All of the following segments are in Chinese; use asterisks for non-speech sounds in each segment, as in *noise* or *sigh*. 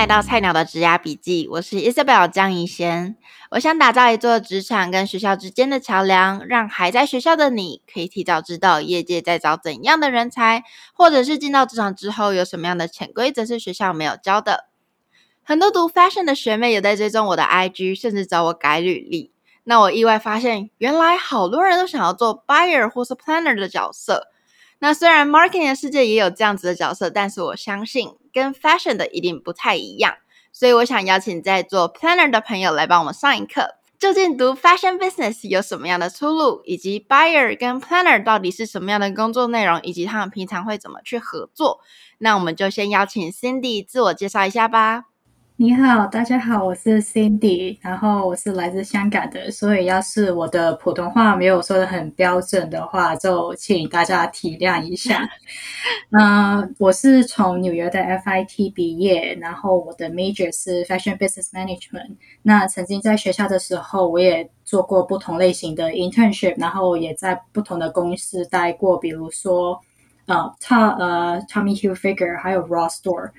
来到菜鸟的职涯笔记，我是 Isabel 江怡娴。我想打造一座职场跟学校之间的桥梁，让还在学校的你可以提早知道业界在找怎样的人才，或者是进到职场之后有什么样的潜规则是学校没有教的。很多读 Fashion 的学妹有在追踪我的 IG，甚至找我改履历。那我意外发现，原来好多人都想要做 Buyer 或是 Planner 的角色。那虽然 Marketing 的世界也有这样子的角色，但是我相信。跟 fashion 的一定不太一样，所以我想邀请在做 planner 的朋友来帮我们上一课。究竟读 fashion business 有什么样的出路，以及 buyer 跟 planner 到底是什么样的工作内容，以及他们平常会怎么去合作？那我们就先邀请 Cindy 自我介绍一下吧。你好，大家好，我是 Cindy，然后我是来自香港的，所以要是我的普通话没有说的很标准的话，就请大家体谅一下。嗯、*laughs* 呃，我是从纽约的 FIT 毕业，然后我的 major 是 Fashion Business Management。那曾经在学校的时候，我也做过不同类型的 internship，然后也在不同的公司待过，比如说呃，Tom 呃 Tommy Hilfiger，还有 Ross Store。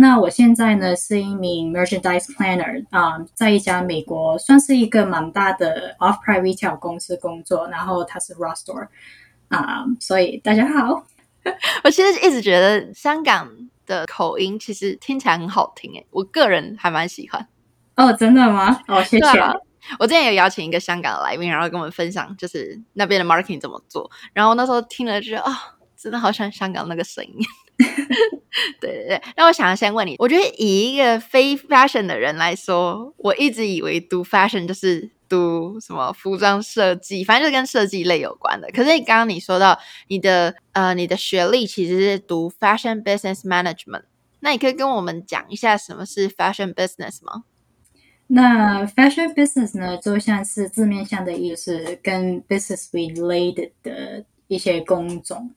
那我现在呢是一名 merchandise planner 啊、嗯，在一家美国算是一个蛮大的 off-price retail 公司工作，然后它是 Ross Store 啊、嗯，所以大家好。*laughs* 我其实一直觉得香港的口音其实听起来很好听诶，我个人还蛮喜欢。哦，真的吗？哦，谢谢。啊、我之前有邀请一个香港的来宾，然后跟我们分享就是那边的 marketing 怎么做，然后那时候听了就觉得啊、哦，真的好像香港那个声音。*laughs* *laughs* 对对对，那我想要先问你，我觉得以一个非 fashion 的人来说，我一直以为读 fashion 就是读什么服装设计，反正就是跟设计类有关的。可是你刚刚你说到你的呃你的学历其实是读 fashion business management，那你可以跟我们讲一下什么是 fashion business 吗？那 fashion business 呢，就像是字面上的意思，跟 business related 的一些工种，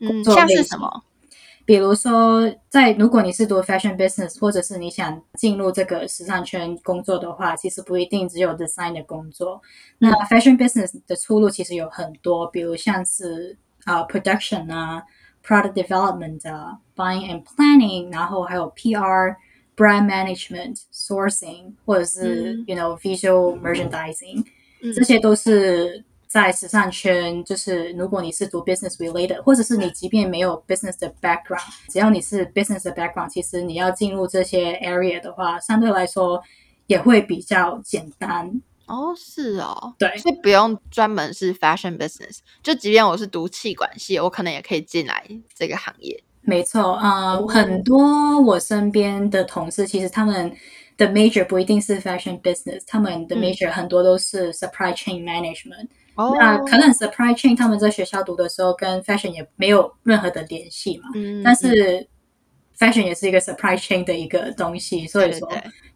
嗯，像是什么？比如说，在如果你是读 fashion business，或者是你想进入这个时尚圈工作的话，其实不一定只有 design 的工作。那 fashion business 的出路其实有很多，比如像是啊、uh, production 啊，product development 啊，buying and planning，然后还有 PR、brand management、sourcing，或者是、嗯、you know visual merchandising，、嗯、这些都是。在时尚圈，就是如果你是读 business related，或者是你即便没有 business 的 background，只要你是 business 的 background，其实你要进入这些 area 的话，相对来说也会比较简单。哦，是哦，对，所以不用专门是 fashion business，就即便我是读气管系，我可能也可以进来这个行业。没错，啊、呃，很多我身边的同事，其实他们的 major 不一定是 fashion business，他们的 major 很多都是 supply chain management。嗯那可能 supply chain 他们在学校读的时候跟 fashion 也没有任何的联系嘛，嗯，但是 fashion 也是一个 supply chain 的一个东西，所以说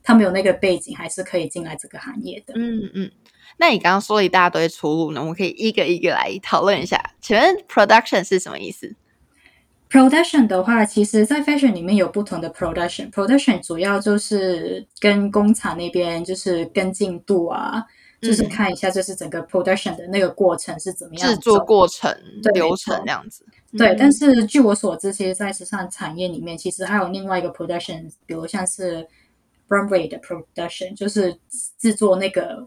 他们有那个背景还是可以进来这个行业的。嗯嗯，那你刚刚说了一大堆出路呢，我们可以一个一个来讨论一下。请问 production 是什么意思？production 的话，其实在 fashion 里面有不同的 production，production production 主要就是跟工厂那边就是跟进度啊。就是看一下，就是整个 production 的那个过程是怎么样，制作过程、流程这样子。对，嗯、但是据我所知，其实，在时尚产业里面，其实还有另外一个 production，比如像是 runway 的 production，就是制作那个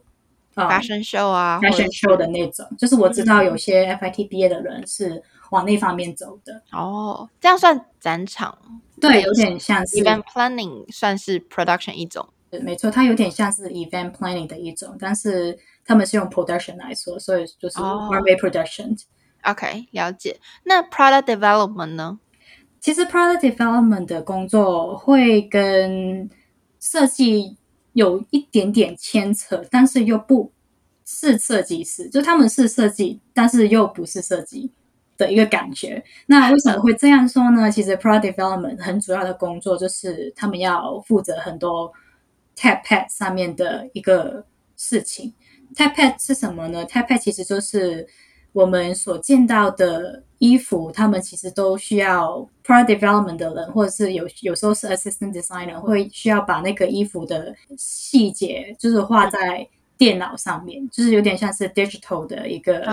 fashion show 啊，fashion show 的那种。就是我知道有些 FIT 毕业的人是往那方面走的。哦，这样算展场？对，有点像是 event planning，算是 production 一种。没错，它有点像是 event planning 的一种，但是他们是用 production 来说，所以就是 runway production。Oh, OK，了解。那 product development 呢？其实 product development 的工作会跟设计有一点点牵扯，但是又不是设计师，就他们是设计，但是又不是设计的一个感觉。那为什么会这样说呢？其实 product development 很主要的工作就是他们要负责很多。TechPad 上面的一个事情，TechPad 是什么呢？TechPad 其实就是我们所见到的衣服，他们其实都需要 Product Development 的人，或者是有有时候是 Assistant Designer，会需要把那个衣服的细节，就是画在电脑上面，就是有点像是 Digital 的一个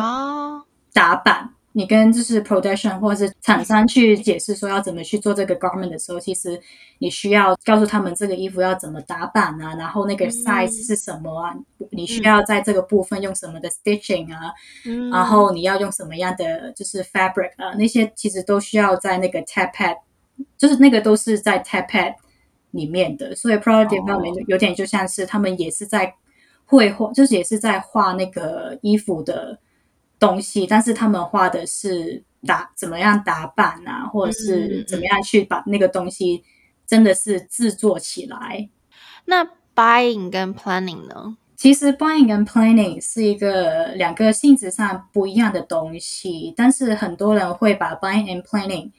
打版，你跟就是 production 或者是厂商去解释说要怎么去做这个 garment 的时候，其实你需要告诉他们这个衣服要怎么打版啊，然后那个 size 是什么啊，嗯、你需要在这个部分用什么的 stitching 啊，嗯、然后你要用什么样的就是 fabric 啊，那些其实都需要在那个 tap pad，就是那个都是在 tap pad 里面的，所以 product development 有点就像是他们也是在绘画，就是也是在画那个衣服的。东西，但是他们画的是打怎么样打扮啊，或者是怎么样去把那个东西真的是制作起来。那 buying 跟 planning 呢？其实 buying 跟 planning 是一个两个性质上不一样的东西，但是很多人会把 buying and planning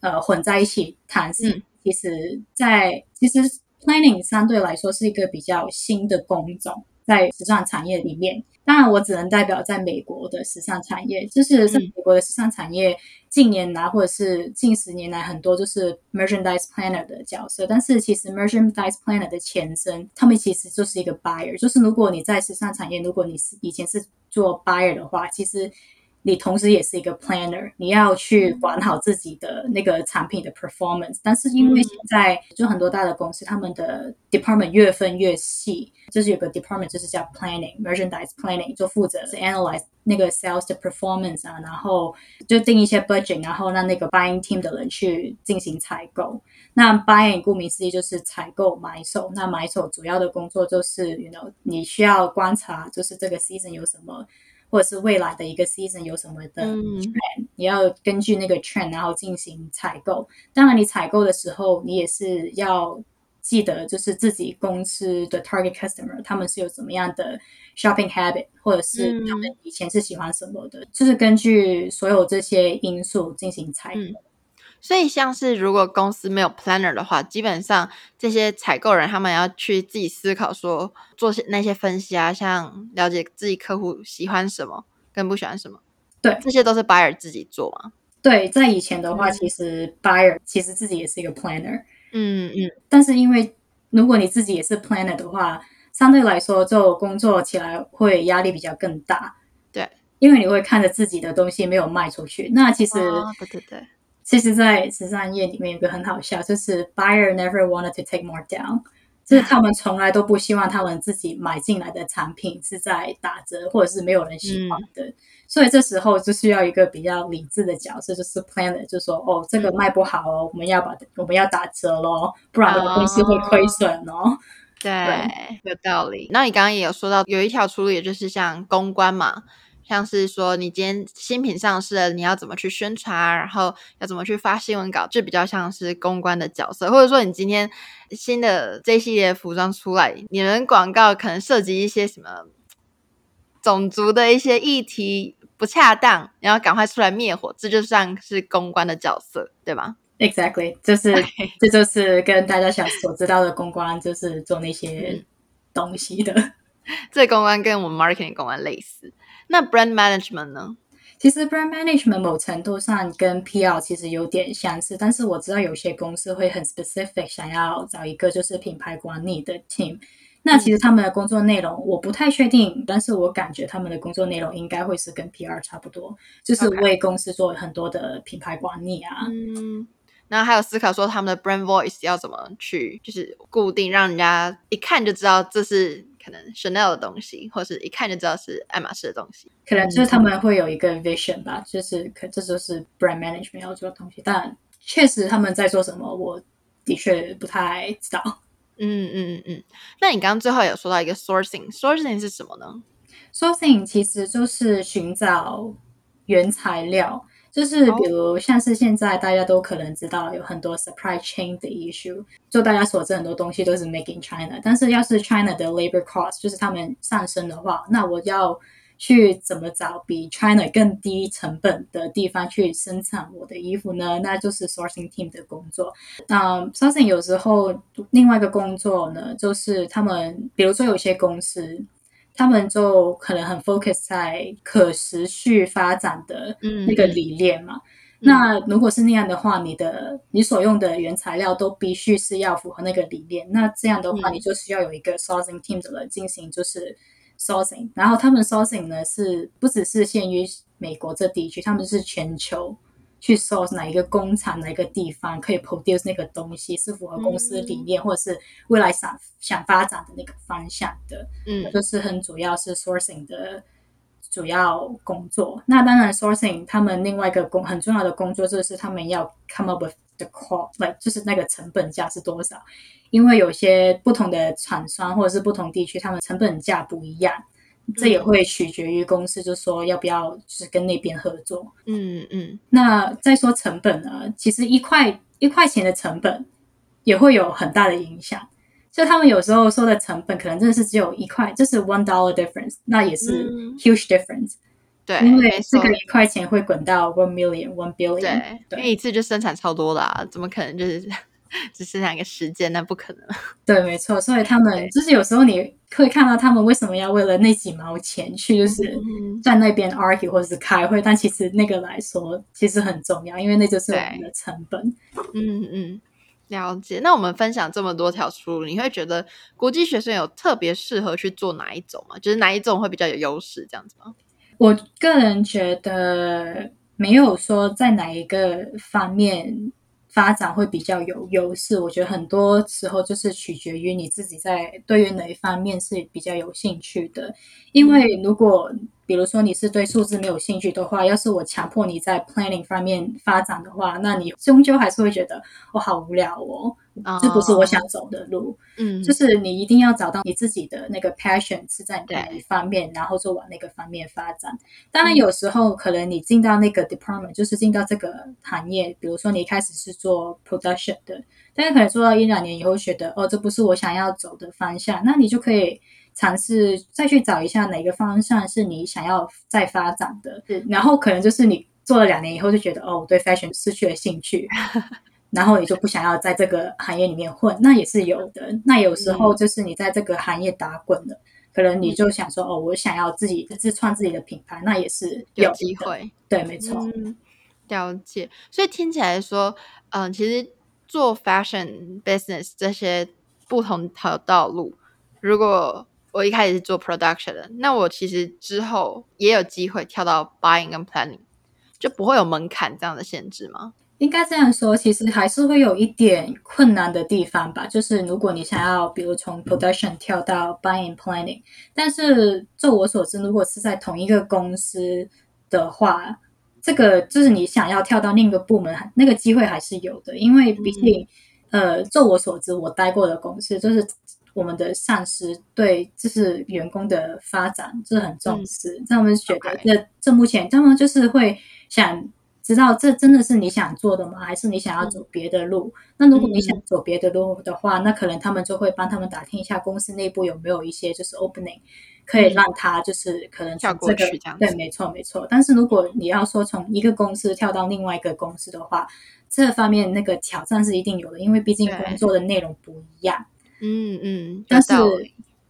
呃混在一起谈。是其实在其实 planning 相对来说是一个比较新的工种，在时尚产业里面。当然，我只能代表在美国的时尚产业，就是在美国的时尚产业近年来或者是近十年来，很多就是 merchandise planner 的角色。但是，其实 merchandise planner 的前身，他们其实就是一个 buyer。就是如果你在时尚产业，如果你是以前是做 buyer 的话，其实。你同时也是一个 planner，你要去管好自己的那个产品的 performance。但是因为现在就很多大的公司，他们的 department 越分越细，就是有个 department 就是叫 planning，merchandise planning，就负责是 analyze 那个 sales 的 performance 啊，然后就定一些 budget，然后让那个 buying team 的人去进行采购。那 buying 顾名思义就是采购买手，那买手主要的工作就是，you know，你需要观察，就是这个 season 有什么。或者是未来的一个 season 有什么的 trend，嗯，你要根据那个 trend 然后进行采购。当然，你采购的时候，你也是要记得，就是自己公司的 target customer 他们是有什么样的 shopping habit，或者是他们以前是喜欢什么的，嗯，就是根据所有这些因素进行采购。嗯所以，像是如果公司没有 planner 的话，基本上这些采购人他们要去自己思考，说做些那些分析啊，像了解自己客户喜欢什么跟不喜欢什么，对，这些都是 buyer 自己做嘛。对，在以前的话，其实 buyer 其实自己也是一个 planner，嗯嗯。但是因为如果你自己也是 planner 的话，相对来说就工作起来会压力比较更大。对，因为你会看着自己的东西没有卖出去，那其实、哦、对对对。其实，在时尚业里面有个很好笑，就是 buyer never wanted to take more down，就是他们从来都不希望他们自己买进来的产品是在打折或者是没有人喜欢的，嗯、所以这时候就需要一个比较理智的角色，就是 planner，就说哦，这个卖不好哦，我们要把我们要打折咯，不然我们公司会亏损哦。对，有道理。那你刚刚也有说到，有一条出路，也就是像公关嘛。像是说，你今天新品上市了，你要怎么去宣传，然后要怎么去发新闻稿，就比较像是公关的角色。或者说，你今天新的这一系列服装出来，你们广告可能涉及一些什么种族的一些议题不恰当，然后赶快出来灭火，这就像是公关的角色，对吧？Exactly，就是这就是跟大家想所知道的公关，就是做那些东西的。嗯、*laughs* 这公关跟我们 marketing 公关类似。那 brand management 呢？其实 brand management 某程度上跟 PR 其实有点相似，但是我知道有些公司会很 specific，想要找一个就是品牌管理的 team。那其实他们的工作内容我不太确定，但是我感觉他们的工作内容应该会是跟 PR 差不多，就是为公司做很多的品牌管理啊。嗯，然后还有思考说他们的 brand voice 要怎么去，就是固定，让人家一看就知道这是。可能 Chanel 的东西，或是一看就知道是爱马仕的东西，可能就是他们会有一个 vision 吧，就是可这就是 brand management 要做的东西。但确实他们在做什么，我的确不太知道。嗯嗯嗯嗯。那你刚刚最后有说到一个 sourcing，sourcing 是什么呢？sourcing 其实就是寻找原材料。就是比如像是现在大家都可能知道有很多 supply chain 的 issue，就大家所知很多东西都是 make in China，但是要是 China 的 labor cost 就是他们上升的话，那我要去怎么找比 China 更低成本的地方去生产我的衣服呢？那就是 sourcing team 的工作。那 sourcing 有时候另外一个工作呢，就是他们比如说有些公司。他们就可能很 focus 在可持续发展的那个理念嘛。嗯、那如果是那样的话，你的你所用的原材料都必须是要符合那个理念。那这样的话，你就需要有一个 sourcing team 的人进行就是 sourcing，然后他们 sourcing 呢是不只是限于美国这地区，他们是全球去 source 哪一个工厂、哪一个地方可以 produce 那个东西是符合公司理念、嗯、或者是未来想想发展的那个方向的，嗯，就是很主要是 sourcing 的主要工作。那当然 sourcing 他们另外一个工很重要的工作就是他们要 come up with the cost，like 就是那个成本价是多少。因为有些不同的厂商或者是不同地区，他们成本价不一样，这也会取决于公司，就是说要不要就是跟那边合作。嗯嗯。那再说成本呢？其实一块一块钱的成本也会有很大的影响。就他们有时候说的成本，可能真的是只有一块，就是 one dollar difference，那也是 huge difference。嗯、对，因为这个一块钱会滚到 one million、one billion。对，对，因为一次就生产超多啦，怎么可能就是？*laughs* 只剩下一个时间，那不可能。*laughs* 对，没错。所以他们就是有时候你会看到他们为什么要为了那几毛钱去，就是在那边 argue 或者是开会，但其实那个来说其实很重要，因为那就是我们的成本。嗯嗯，了解。那我们分享这么多条出路，你会觉得国际学生有特别适合去做哪一种吗？就是哪一种会比较有优势这样子吗？我个人觉得没有说在哪一个方面。发展会比较有优势，我觉得很多时候就是取决于你自己在对于哪一方面是比较有兴趣的。因为如果比如说你是对数字没有兴趣的话，要是我强迫你在 planning 方面发展的话，那你终究还是会觉得我好无聊哦。这不是我想走的路，嗯，就是你一定要找到你自己的那个 passion 是在哪一方面，然后就往那个方面发展。当然，有时候可能你进到那个 department，就是进到这个行业，比如说你一开始是做 production 的，但是可能做到一两年以后，觉得哦，这不是我想要走的方向，那你就可以尝试再去找一下哪个方向是你想要再发展的。是，然后可能就是你做了两年以后，就觉得哦，我对 fashion 失去了兴趣。*laughs* 然后你就不想要在这个行业里面混，那也是有的。那有时候就是你在这个行业打滚了，嗯、可能你就想说，哦，我想要自己自创自己的品牌，那也是有，有机会。对，没错、嗯。了解。所以听起来说，嗯、呃，其实做 fashion business 这些不同条道路，如果我一开始是做 production 的，那我其实之后也有机会跳到 buying 跟 planning，就不会有门槛这样的限制吗？应该这样说，其实还是会有一点困难的地方吧。就是如果你想要，比如从 production 跳到 buying planning，但是就我所知，如果是在同一个公司的话，这个就是你想要跳到另一个部门，那个机会还是有的。因为毕竟，嗯、呃，就我所知，我待过的公司，就是我们的上司对就是员工的发展就是很重视，他们觉得这这目前他们就是会想。知道这真的是你想做的吗？还是你想要走别的路？嗯、那如果你想走别的路的话，嗯、那可能他们就会帮他们打听一下公司内部有没有一些就是 opening，可以让他就是可能从这个这对，没错没错。但是如果你要说从一个公司跳到另外一个公司的话，这方面那个挑战是一定有的，因为毕竟工作的内容不一样。嗯嗯，但是。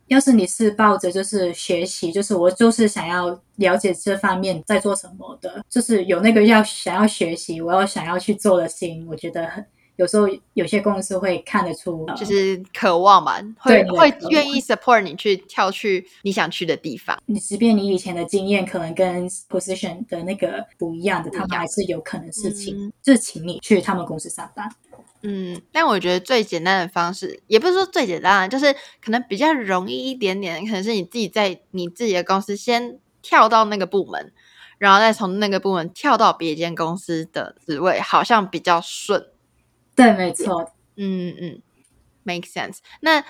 要是你是抱着就是学习，就是我就是想要了解这方面在做什么的，就是有那个要想要学习，我要想要去做的心，我觉得很有时候有些公司会看得出，就是渴望嘛，会会愿意 support 你去跳去你想去的地方。你即便你以前的经验可能跟 position 的那个不一样的，他们还是有可能是请，嗯、就是请你去他们公司上班。嗯，但我觉得最简单的方式，也不是说最简单，就是可能比较容易一点点，可能是你自己在你自己的公司先跳到那个部门，然后再从那个部门跳到别间公司的职位，好像比较顺。对，没错。嗯嗯，make sense。那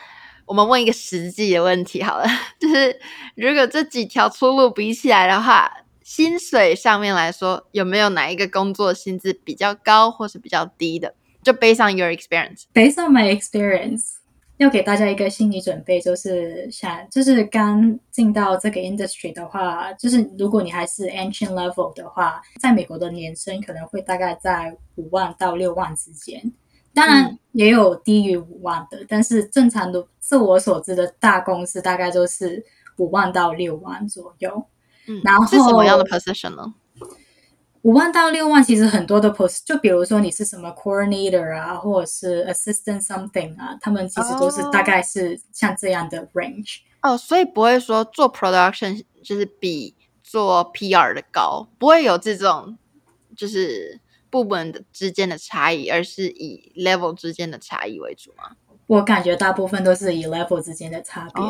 我们问一个实际的问题好了，*laughs* 就是如果这几条出路比起来的话，薪水上面来说，有没有哪一个工作薪资比较高，或是比较低的？就 based on your experience, based on my experience，要给大家一个心理准备，就是想，就是刚进到这个 industry 的话，就是如果你还是 entry level 的话，在美国的年薪可能会大概在五万到六万之间，当然也有低于五万的，嗯、但是正常的，自我所知的大公司大概就是五万到六万左右。嗯，然后是什么样的 position 呢？五万到六万，其实很多的 post，就比如说你是什么 coordinator 啊，或者是 assistant something 啊，他们其实都是大概是像这样的 range。哦，所以不会说做 production 就是比做 PR 的高，不会有这种就是部门的之间的差异，而是以 level 之间的差异为主吗？我感觉大部分都是以 level 之间的差别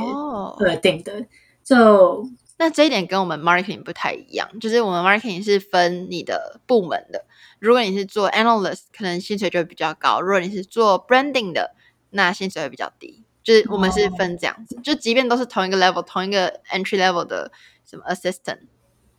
而定的。就那这一点跟我们 marketing 不太一样，就是我们 marketing 是分你的部门的。如果你是做 analyst，可能薪水就会比较高；如果你是做 branding 的，那薪水会比较低。就是我们是分这样子，哦、就即便都是同一个 level，同一个 entry level 的什么 assistant，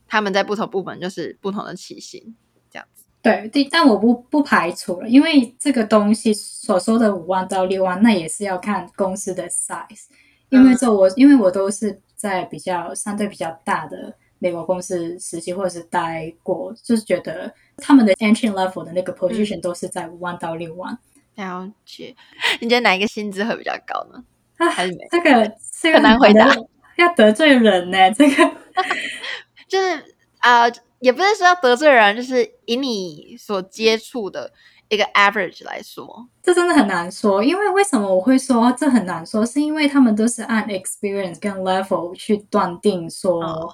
他们在不同部门就是不同的起薪，这样子。对，但我不不排除了，因为这个东西所说的五万到六万，那也是要看公司的 size。因为这我、嗯、因为我都是。在比较相对比较大的美国公司实习或者是待过，就是觉得他们的 entry level 的那个 position 都是在五万到六万。了解，你觉得哪一个薪资会比较高呢？啊，还是没这个这个很难回答，*laughs* 要得罪人呢。这个 *laughs* 就是啊、呃，也不是说要得罪人，就是以你所接触的。一个 average 来说，这真的很难说，因为为什么我会说这很难说？是因为他们都是按 experience 跟 level 去断定说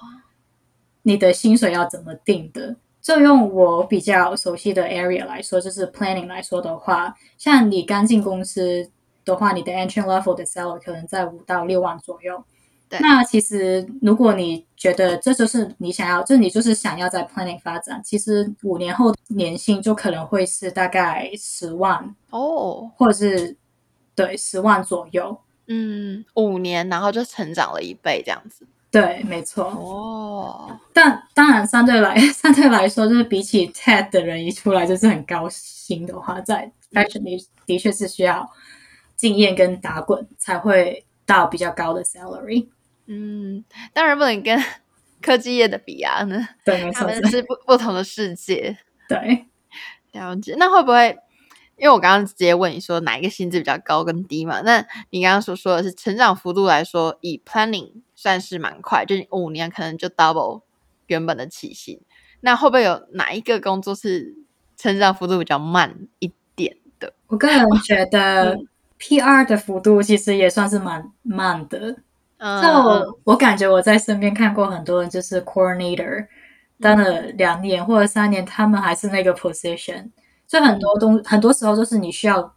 你的薪水要怎么定的。就用我比较熟悉的 area 来说，就是 planning 来说的话，像你刚进公司的话，你的 entry level 的 salary 可能在五到六万左右。对那其实，如果你觉得这就是你想要，就你就是想要在 planning 发展，其实五年后年薪就可能会是大概十万哦，或者是对十万左右。嗯，五年然后就成长了一倍这样子。对，没错。哦，但当然相对来相对来说，就是比起 TED 的人一出来就是很高薪的话，在 fashion 里的确是需要经验跟打滚才会到比较高的 salary。嗯，当然不能跟 *laughs* 科技业的比啊，呢，对，他们是不不同的世界。对，*laughs* 了解。那会不会，因为我刚刚直接问你说哪一个薪资比较高跟低嘛？那你刚刚所说的是成长幅度来说，以 planning 算是蛮快，就是五年可能就 double 原本的起薪。那会不会有哪一个工作是成长幅度比较慢一点的？我个人觉得 *laughs* PR 的幅度其实也算是蛮慢的。就、uh, 我感觉我在身边看过很多人，就是 coordinator 当了两年或者三年，他们还是那个 position。所以很多东，很多时候都是你需要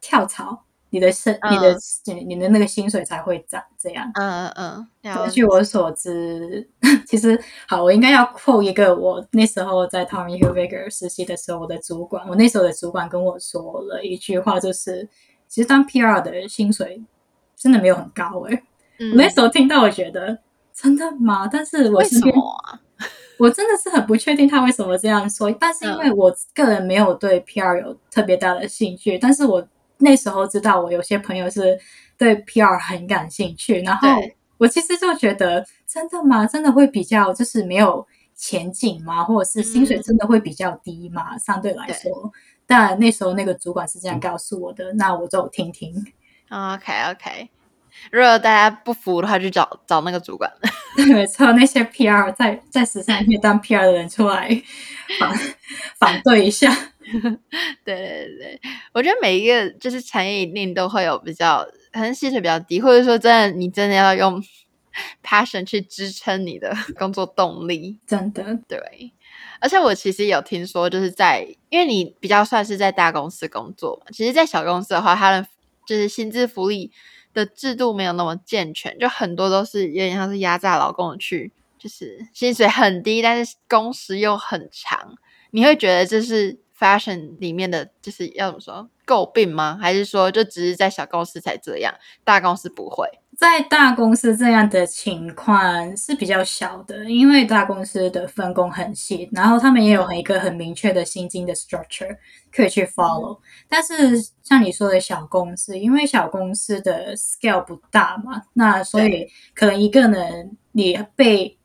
跳槽，你的薪、uh, 你的你你的那个薪水才会涨。这样，嗯嗯嗯。据我所知，*laughs* 其实好，我应该要 quote 一个我那时候在 Tommy Hilfiger 实习的时候，我的主管，我那时候的主管跟我说了一句话，就是其实当 PR 的薪水真的没有很高诶、欸我那时候听到，我觉得真的吗？但是我身边，啊、*laughs* 我真的是很不确定他为什么这样说。但是因为我个人没有对 PR 有特别大的兴趣，但是我那时候知道我有些朋友是对 PR 很感兴趣，然后我其实就觉得真的吗？真的会比较就是没有前景吗？或者是薪水真的会比较低吗？嗯、相对来说，但那时候那个主管是这样告诉我的，那我就听听。OK OK。如果大家不服的话，去找找那个主管。*laughs* 没错，那些 PR 在在时尚界当 PR 的人出来反 *laughs* 反对一下。对对对，我觉得每一个就是产业一定都会有比较，可能薪水比较低，或者说真的你真的要用 passion 去支撑你的工作动力。真的对，而且我其实有听说，就是在因为你比较算是在大公司工作嘛，其实，在小公司的话，它的就是薪资福利。的制度没有那么健全，就很多都是有点像是压榨劳工的去，就是薪水很低，但是工时又很长。你会觉得这是 fashion 里面的就是要怎么说诟病吗？还是说就只是在小公司才这样，大公司不会？在大公司这样的情况是比较小的，因为大公司的分工很细，然后他们也有一个很明确的薪金的 structure 可以去 follow。但是像你说的小公司，因为小公司的 scale 不大嘛，那所以可能一个人你被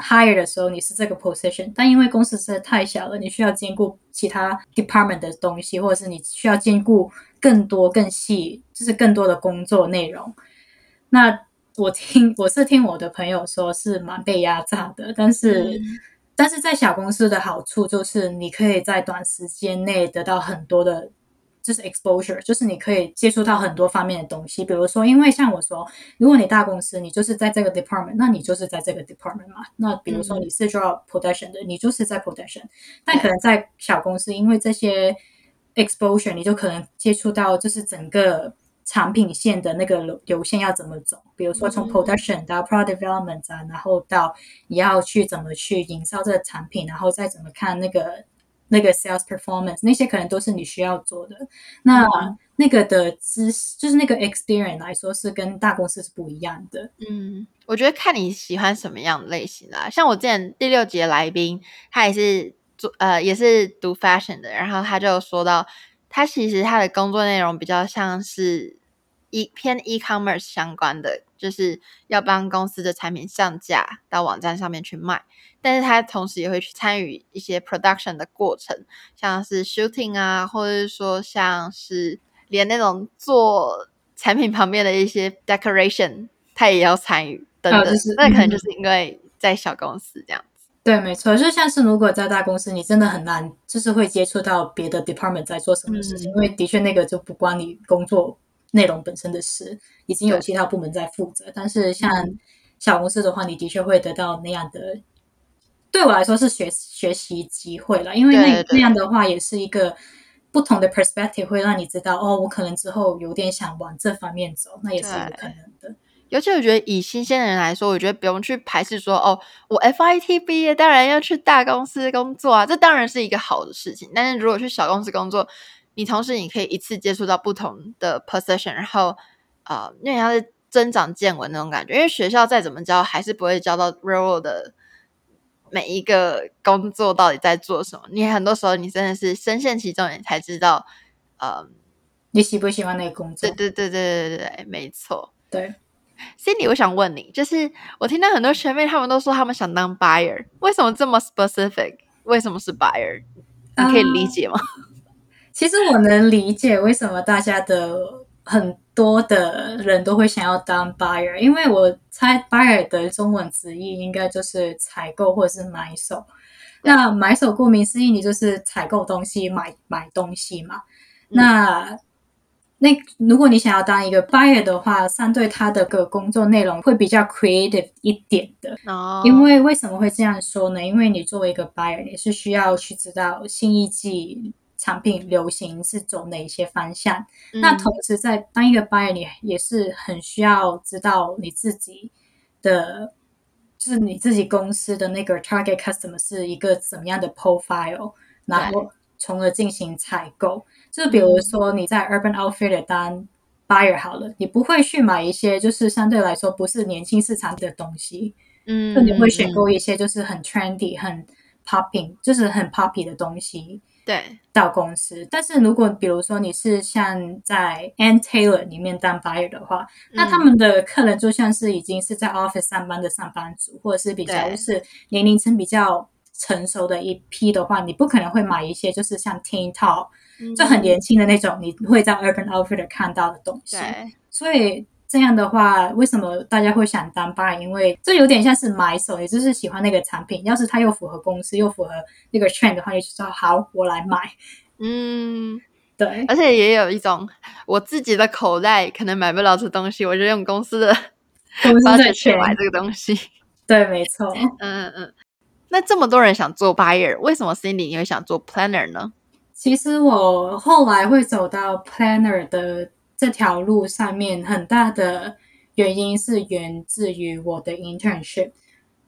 hire 的时候你是这个 position，但因为公司实在太小了，你需要兼顾其他 department 的东西，或者是你需要兼顾更多更细，就是更多的工作内容。那我听 *laughs* 我是听我的朋友说是蛮被压榨的，但是但是在小公司的好处就是你可以在短时间内得到很多的。就是 exposure，就是你可以接触到很多方面的东西。比如说，因为像我说，如果你大公司，你就是在这个 department，那你就是在这个 department 嘛。那比如说你是做 production 的，嗯、你就是在 production。但可能在小公司，因为这些 exposure，你就可能接触到就是整个产品线的那个流流线要怎么走。比如说从 production 到 product development 啊，然后到你要去怎么去营销这个产品，然后再怎么看那个。那个 sales performance 那些可能都是你需要做的。那、嗯、那个的知识，就是那个 experience 来说，是跟大公司是不一样的。嗯，我觉得看你喜欢什么样的类型啦。像我之前第六集的来宾，他也是做呃，也是读 fashion 的，然后他就说到，他其实他的工作内容比较像是一偏 e-commerce 相关的，就是要帮公司的产品上架到网站上面去卖。但是他同时也会去参与一些 production 的过程，像是 shooting 啊，或者是说像是连那种做产品旁边的一些 decoration，他也要参与等等。那、哦就是、可能就是因为在小公司这样子。对，没错，就像是如果在大公司，你真的很难，就是会接触到别的 department 在做什么事情，嗯、因为的确那个就不关你工作内容本身的事，已经有其他部门在负责。但是像小公司的话，你的确会得到那样的。对我来说是学学习机会了，因为那那样的话也是一个不同的 perspective，会让你知道哦，我可能之后有点想往这方面走，那也是有可能的。尤其我觉得以新鲜人来说，我觉得不用去排斥说哦，我 FIT 毕业当然要去大公司工作啊，这当然是一个好的事情。但是如果去小公司工作，你同时你可以一次接触到不同的 position，然后啊，因为它是增长见闻那种感觉。因为学校再怎么教，还是不会教到 real 的。每一个工作到底在做什么？你很多时候你真的是深陷其中，你才知道，呃，你喜不喜欢那个工作？对对对对对对，没错。对，Cindy，我想问你，就是我听到很多学妹他们都说他们想当 buyer，为什么这么 specific？为什么是 buyer？你可以理解吗？Uh, 其实我能理解为什么大家的很。多的人都会想要当 buyer，因为我猜 buyer 的中文直译应该就是采购或者是买手。那买手顾名思义，你就是采购东西、买买东西嘛。嗯、那那如果你想要当一个 buyer 的话，相对他的个工作内容会比较 creative 一点的。哦。因为为什么会这样说呢？因为你作为一个 buyer，你是需要去知道新一季。产品流行是走哪一些方向？嗯、那同时在当一个 buyer，你也是很需要知道你自己的，就是你自己公司的那个 target customer 是一个怎么样的 profile，然后从而进行采购。就比如说你在 Urban Outfitter 当 buyer 好了，你不会去买一些就是相对来说不是年轻市场的东西，嗯，你会选购一些就是很 trendy、很 popping，就是很 poppy 的东西。对，到公司。但是如果比如说你是像在 Ann Taylor 里面当 buyer 的话，嗯、那他们的客人就像是已经是在 office 上班的上班族，或者是比较就是年龄层比较成熟的一批的话，你不可能会买一些就是像 Teen Top、嗯、就很年轻的那种，你会在 Urban Outfitter 看到的东西。对，所以。这样的话，为什么大家会想当 buyer？因为这有点像是买手，也就是喜欢那个产品。要是它又符合公司，又符合那个 trend 的话，就说好，我来买。嗯，对。而且也有一种，我自己的口袋可能买不了这东西，我就用公司的方式去买这个东西。*laughs* 对，没错。嗯嗯嗯。那这么多人想做 buyer，为什么 Cindy 你会想做 planner 呢？其实我后来会走到 planner 的。这条路上面很大的原因是源自于我的 internship，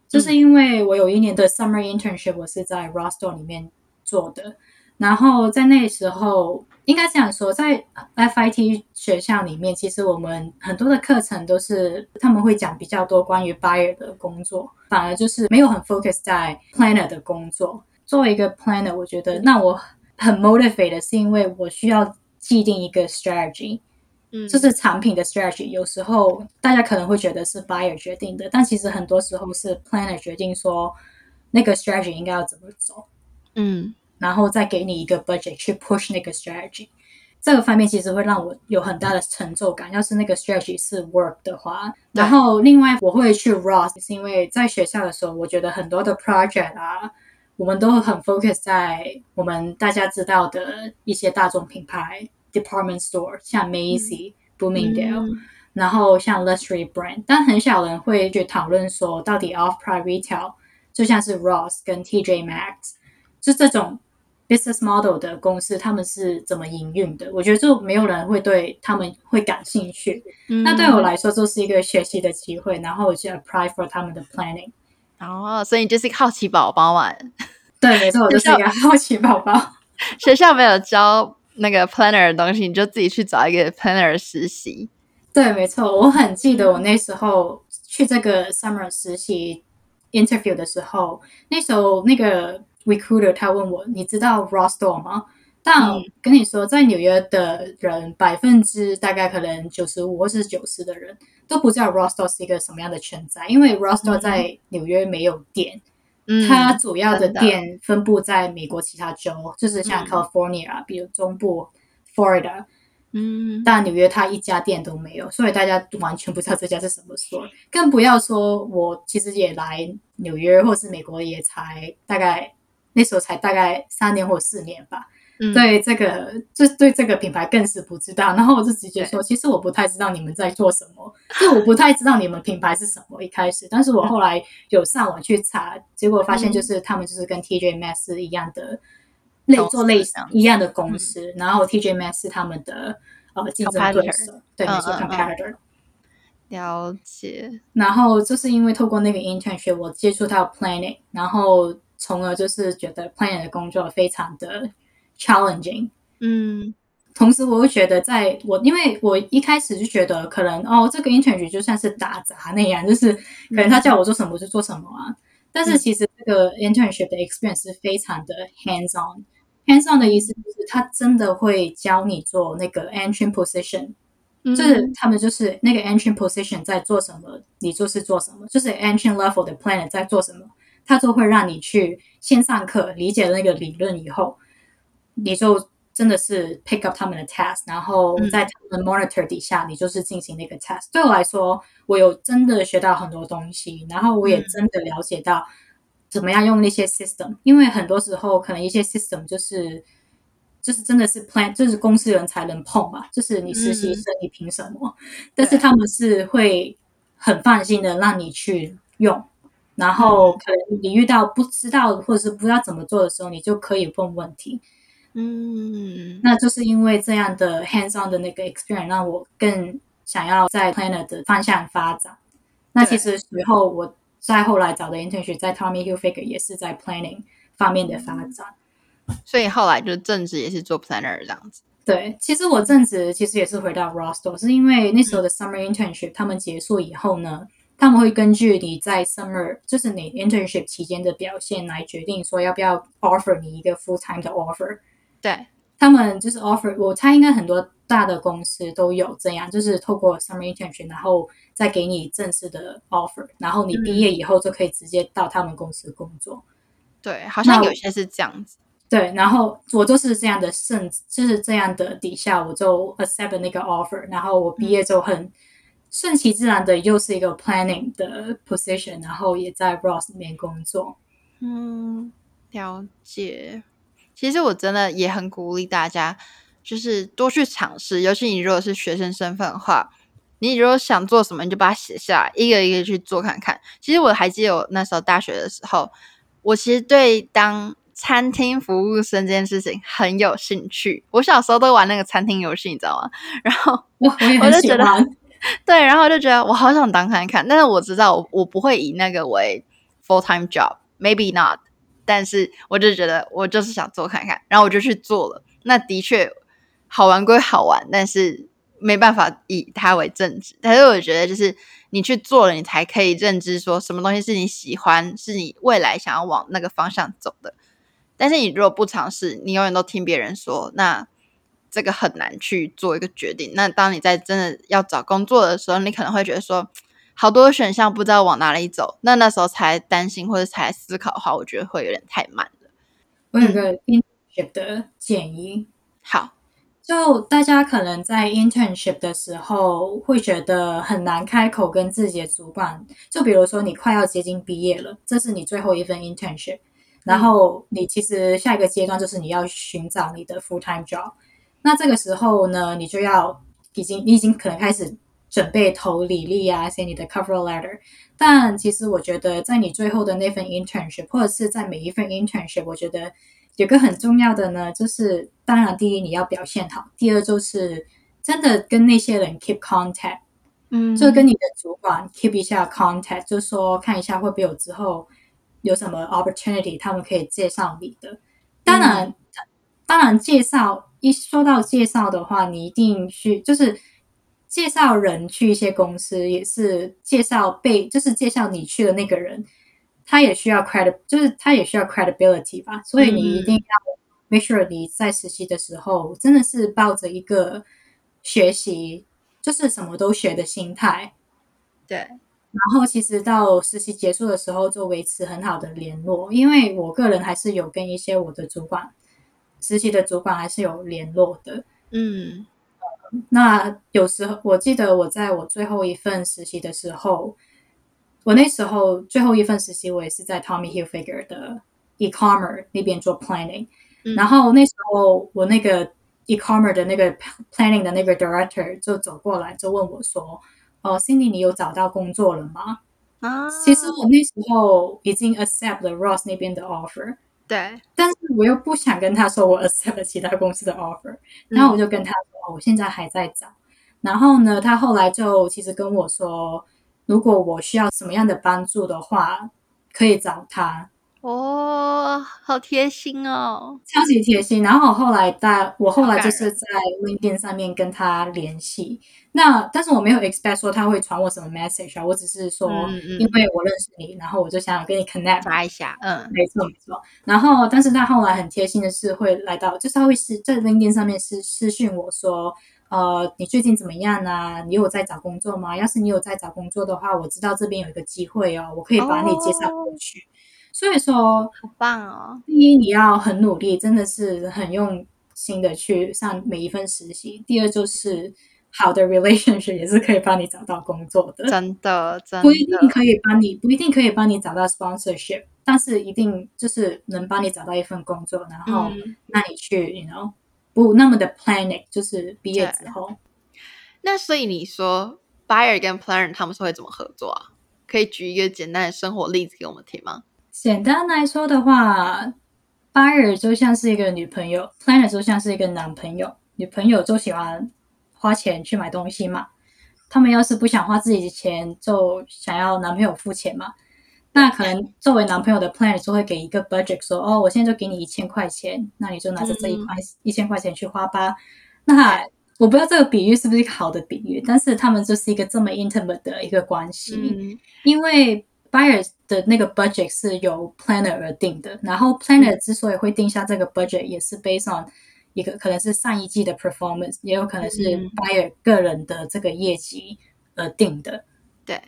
就是因为我有一年的 summer internship，我是在 Ross Stores 里面做的。然后在那时候，应该这样说，在 FIT 学校里面，其实我们很多的课程都是他们会讲比较多关于 buyer 的工作，反而就是没有很 focus 在 planner 的工作。作为一个 planner，我觉得那我很 motivated，是因为我需要既定一个 strategy。嗯，就是产品的 strategy，有时候大家可能会觉得是 buyer 决定的，但其实很多时候是 planner 决定说那个 strategy 应该要怎么走，嗯，然后再给你一个 budget 去 push 那个 strategy。这个方面其实会让我有很大的成就感。要是那个 strategy 是 work 的话，然后另外我会去 Ross，是因为在学校的时候，我觉得很多的 project 啊，我们都很 focus 在我们大家知道的一些大众品牌 department store，像 Macy、嗯、Bloomingdale，、嗯、然后像 luxury brand，但很少人会去讨论说，到底 off-price retail 就像是 Ross 跟 TJ Maxx，就这种。business model 的公司，他们是怎么营运的？我觉得就没有人会对他们会感兴趣。嗯、那对我来说，就是一个学习的机会。然后我去 apply for 他们的 planning。哦，所以你就是一个好奇宝宝嘛？对，没错，我就是一个好奇宝宝。*laughs* 学校没有教那个 planner 的东西，你就自己去找一个 planner 实习。对，没错，我很记得我那时候去这个 summer 实习 interview 的时候，那时候那个。Recruiter 他问我，你知道 Ross Store 吗？但跟你说，在纽约的人百分之大概可能九十五或是九十的人都不知道 Ross Store 是一个什么样的存在，因为 Ross Store 在纽约没有店，嗯、它主要的店分布在美国其他州，嗯、就是像 California 啊，比如中部 Florida。嗯，但纽约它一家店都没有，所以大家完全不知道这家是什么 store，更不要说我其实也来纽约或是美国也才大概。那时候才大概三年或四年吧，嗯、对这个就对这个品牌更是不知道。然后我就直接说，其实我不太知道你们在做什么，就我不太知道你们品牌是什么一开始。但是我后来有上网去查，结果发现就是他们就是跟 TJ Maxx 一样的类做类似一样的公司。嗯、然后 TJ Maxx 是他们的呃竞争对手，对，没错，competitor。了解。然后就是因为透过那个 internship，我接触到 planning，然后。从而就是觉得 planner 的工作非常的 challenging，嗯，同时我会觉得在我因为我一开始就觉得可能哦这个 internship 就算是打杂那样，就是可能他叫我做什么我就做什么啊，嗯、但是其实这个 internship 的 experience 是非常的 hands on，hands on 的意思就是他真的会教你做那个 entry position，、嗯、就是他们就是那个 entry position 在做什么，你就是做什么，就是 entry level 的 planner 在做什么。他就会让你去先上课，理解了那个理论以后，你就真的是 pick up 他们的 task，然后在他们的 monitor 底下，你就是进行那个 task。对我来说，我有真的学到很多东西，然后我也真的了解到怎么样用那些 system。因为很多时候可能一些 system 就是就是真的是 plan，就是公司人才能碰嘛，就是你实习生你凭什么？但是他们是会很放心的让你去用。然后可能你遇到不知道或者是不知道怎么做的时候，你就可以问问题。嗯，那就是因为这样的 hands-on 的那个 experience，让我更想要在 planner 的方向发展。那其实随后我再后来找的 internship 在 Tommy Hilfiger 也是在 planning 方面的发展。所以后来就正职也是做 planner 这样子。对，其实我正职其实也是回到 Ross Store，是因为那时候的 summer internship 他们结束以后呢。他们会根据你在 summer，就是你 internship 期间的表现来决定说要不要 offer 你一个 full time 的 offer。对，他们就是 offer，我猜应该很多大的公司都有这样，就是透过 summer internship，然后再给你正式的 offer，然后你毕业以后就可以直接到他们公司工作。对，好像有些是这样子。对，然后我就是这样的，甚至就是这样的底下，我就 accept 那个 offer，然后我毕业就很。嗯顺其自然的又是一个 planning 的 position，然后也在 Ross 里面工作。嗯，了解。其实我真的也很鼓励大家，就是多去尝试。尤其你如果是学生身份的话，你如果想做什么，你就把它写下来，一个一个去做看看。其实我还记得我那时候大学的时候，我其实对当餐厅服务生这件事情很有兴趣。我小时候都玩那个餐厅游戏，你知道吗？*laughs* 然后 *laughs* 我我就觉得。对，然后就觉得我好想当看看，但是我知道我我不会以那个为 full time job，maybe not。但是我就觉得我就是想做看看，然后我就去做了。那的确好玩归好玩，但是没办法以它为正职。但是我觉得就是你去做了，你才可以认知说什么东西是你喜欢，是你未来想要往那个方向走的。但是你如果不尝试，你永远都听别人说那。这个很难去做一个决定。那当你在真的要找工作的时候，你可能会觉得说，好多选项不知道往哪里走。那那时候才担心或者才思考的话，我觉得会有点太慢了。我有个 internship 的建议。好，就大家可能在 internship 的时候会觉得很难开口跟自己的主管，就比如说你快要接近毕业了，这是你最后一份 internship，然后你其实下一个阶段就是你要寻找你的 full time job，那这个时候呢，你就要已经你已经可能开始准备投履历啊，写你的 cover letter，但其实我觉得在你最后的那份 internship，或者是在每一份 internship，我觉得。有个很重要的呢，就是当然第一你要表现好，第二就是真的跟那些人 keep contact，嗯，就跟你的主管 keep 一下 contact，就说看一下会不会有之后有什么 opportunity，他们可以介绍你的。当然，嗯、当然介绍一说到介绍的话，你一定去就是介绍人去一些公司，也是介绍被就是介绍你去的那个人。他也需要 credit，就是他也需要 credibility 吧，所以你一定要 make sure 你在实习的时候真的是抱着一个学习，就是什么都学的心态。对，然后其实到实习结束的时候就维持很好的联络，因为我个人还是有跟一些我的主管，实习的主管还是有联络的。嗯，那有时候我记得我在我最后一份实习的时候。我那时候最后一份实习，我也是在 Tommy Hilfiger 的 e-commerce 那边做 planning，嗯。然后那时候我那个 e-commerce 的那个 planning 的那个 director 就走过来，就问我说：“哦，Cindy，你有找到工作了吗？”啊，其实我那时候已经 accept 了 Ross 那边的 offer，对，但是我又不想跟他说我 accept 了其他公司的 offer，然后我就跟他说：“哦，我现在还在找。”然后呢，他后来就其实跟我说。如果我需要什么样的帮助的话，可以找他。哦，好贴心哦，超级贴心。然后我后来在，我后来就是在 LinkedIn 上面跟他联系。那但是我没有 expect 说他会传我什么 message 啊，我只是说，因为我认识你，然后我就想跟你 connect 发一下。嗯，没错没错。然后，但是他后来很贴心的是会来到，就是他会是在 LinkedIn 上面私私讯我说。呃，你最近怎么样啊？你有在找工作吗？要是你有在找工作的话，我知道这边有一个机会哦，我可以把你介绍过去。Oh, 所以说，好棒哦！第一，你要很努力，真的是很用心的去上每一份实习。第二，就是好的 relationship 也是可以帮你找到工作的。真的，真的。不一定可以帮你，不一定可以帮你找到 sponsorship，但是一定就是能帮你找到一份工作，然后让你去，you know。不那么的 planning，就是毕业之后。那所以你说 buyer 跟 planner 他们是会怎么合作啊？可以举一个简单的生活例子给我们听吗？简单来说的话，buyer 就像是一个女朋友，planner 就像是一个男朋友。女朋友就喜欢花钱去买东西嘛，他们要是不想花自己的钱，就想要男朋友付钱嘛。那可能作为男朋友的 plan 就会给一个 budget，说哦，我现在就给你一千块钱，那你就拿着这一块一千块钱去花吧。那我不知道这个比喻是不是一个好的比喻，但是他们就是一个这么 intimate 的一个关系，嗯、因为 buyer 的那个 budget 是由 planner 而定的，然后 planner 之所以会定下这个 budget，也是 based on 一个可能是上一季的 performance，也有可能是 buyer 个人的这个业绩而定的。对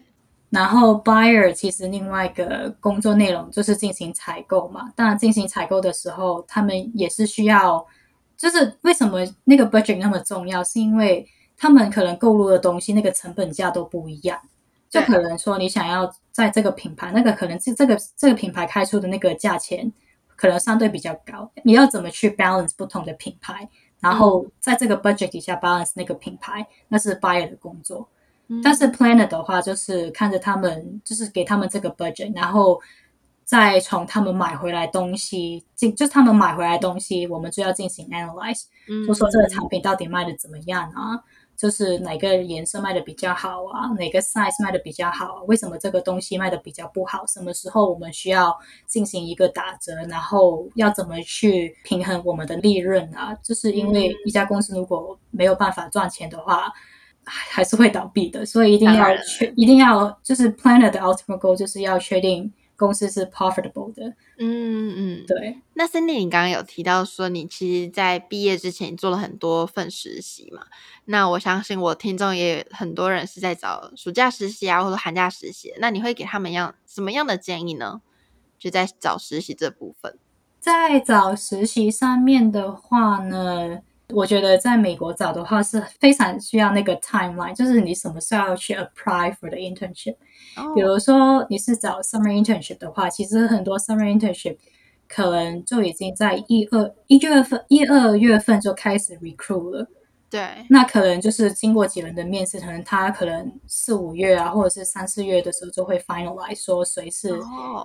然后 buyer 其实另外一个工作内容就是进行采购嘛。当然进行采购的时候，他们也是需要，就是为什么那个 budget 那么重要？是因为他们可能购入的东西那个成本价都不一样。就可能说你想要在这个品牌，那个可能是这个这个品牌开出的那个价钱可能相对比较高。你要怎么去 balance 不同的品牌，然后在这个 budget 底下 balance 那个品牌，那是 buyer 的工作。但是 planner 的话，就是看着他们，就是给他们这个 budget，然后再从他们买回来东西进，就是他们买回来东西，我们就要进行 analyze，就说这个产品到底卖的怎么样啊？就是哪个颜色卖的比较好啊？哪个 size 卖的比较好啊？为什么这个东西卖的比较不好？什么时候我们需要进行一个打折？然后要怎么去平衡我们的利润啊？就是因为一家公司如果没有办法赚钱的话。还是会倒闭的，所以一定要确，一定要就是 planner 的 ultimate goal 就是要确定公司是 profitable 的。嗯嗯，对。那 Cindy，你刚刚有提到说你其实，在毕业之前做了很多份实习嘛？那我相信我听众也有很多人是在找暑假实习啊，或者寒假实习。那你会给他们样什么样的建议呢？就在找实习这部分，在找实习上面的话呢？我觉得在美国找的话是非常需要那个 timeline，就是你什么时候要去 apply for the internship。Oh. 比如说你是找 summer internship 的话，其实很多 summer internship 可能就已经在一二一月份、一二月份就开始 recruit 了。对，那可能就是经过几轮的面试，可能他可能四五月啊，或者是三四月的时候就会 finalize 说谁是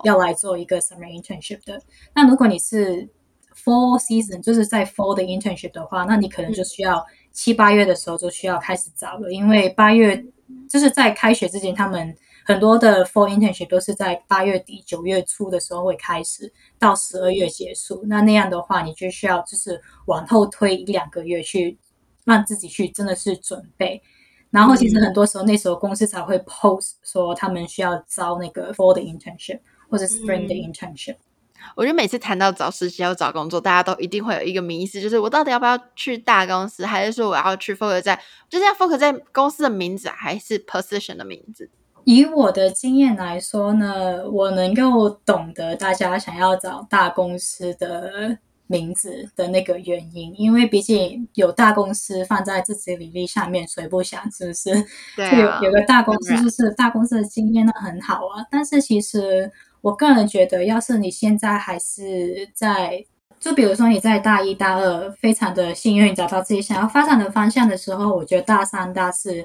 要来做一个 summer internship 的。Oh. 那如果你是 fall season，就是在 fall 的 internship 的话，那你可能就需要七八月的时候就需要开始找了，因为八月就是在开学之前，他们很多的 full internship 都是在八月底九月初的时候会开始，到十二月结束。那那样的话，你就需要就是往后推一两个月去。让自己去真的是准备，然后其实很多时候、嗯、那时候公司才会 post 说他们需要招那个 fall 的 internship 或者 spring 的 internship。我觉得每次谈到找实习要找工作，大家都一定会有一个迷思，就是我到底要不要去大公司，还是说我要去 focus 在，就是要 focus 在公司的名字，还是 position 的名字？以我的经验来说呢，我能够懂得大家想要找大公司的。名字的那个原因，因为毕竟有大公司放在自己履历上面，谁不想是不是？对啊，有有个大公司就是大公司的经验，那很好啊。但是其实我个人觉得，要是你现在还是在，就比如说你在大一大二非常的幸运找到自己想要发展的方向的时候，我觉得大三大四，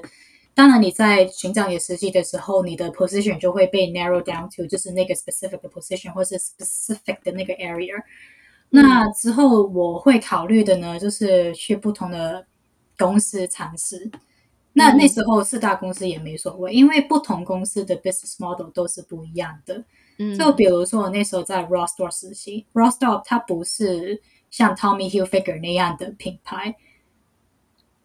当然，你在寻找也实习的时候，你的 position 就会被 narrow down to 就是那个 specific 的 position，或是 specific 的那个 area。那之后我会考虑的呢，就是去不同的公司尝试。那那时候四大公司也没所谓，因为不同公司的 business model 都是不一样的。就比如说我那时候在 Rostop 实习，Rostop 它不是像 Tommy Hilfiger 那样的品牌。